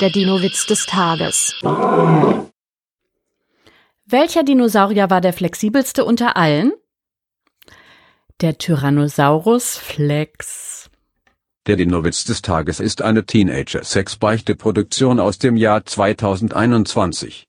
Der Dino-Witz des Tages. Welcher Dinosaurier war der flexibelste unter allen? Der Tyrannosaurus Flex. Der Dino-Witz des Tages ist eine Teenager-Sex-Beichte-Produktion aus dem Jahr 2021.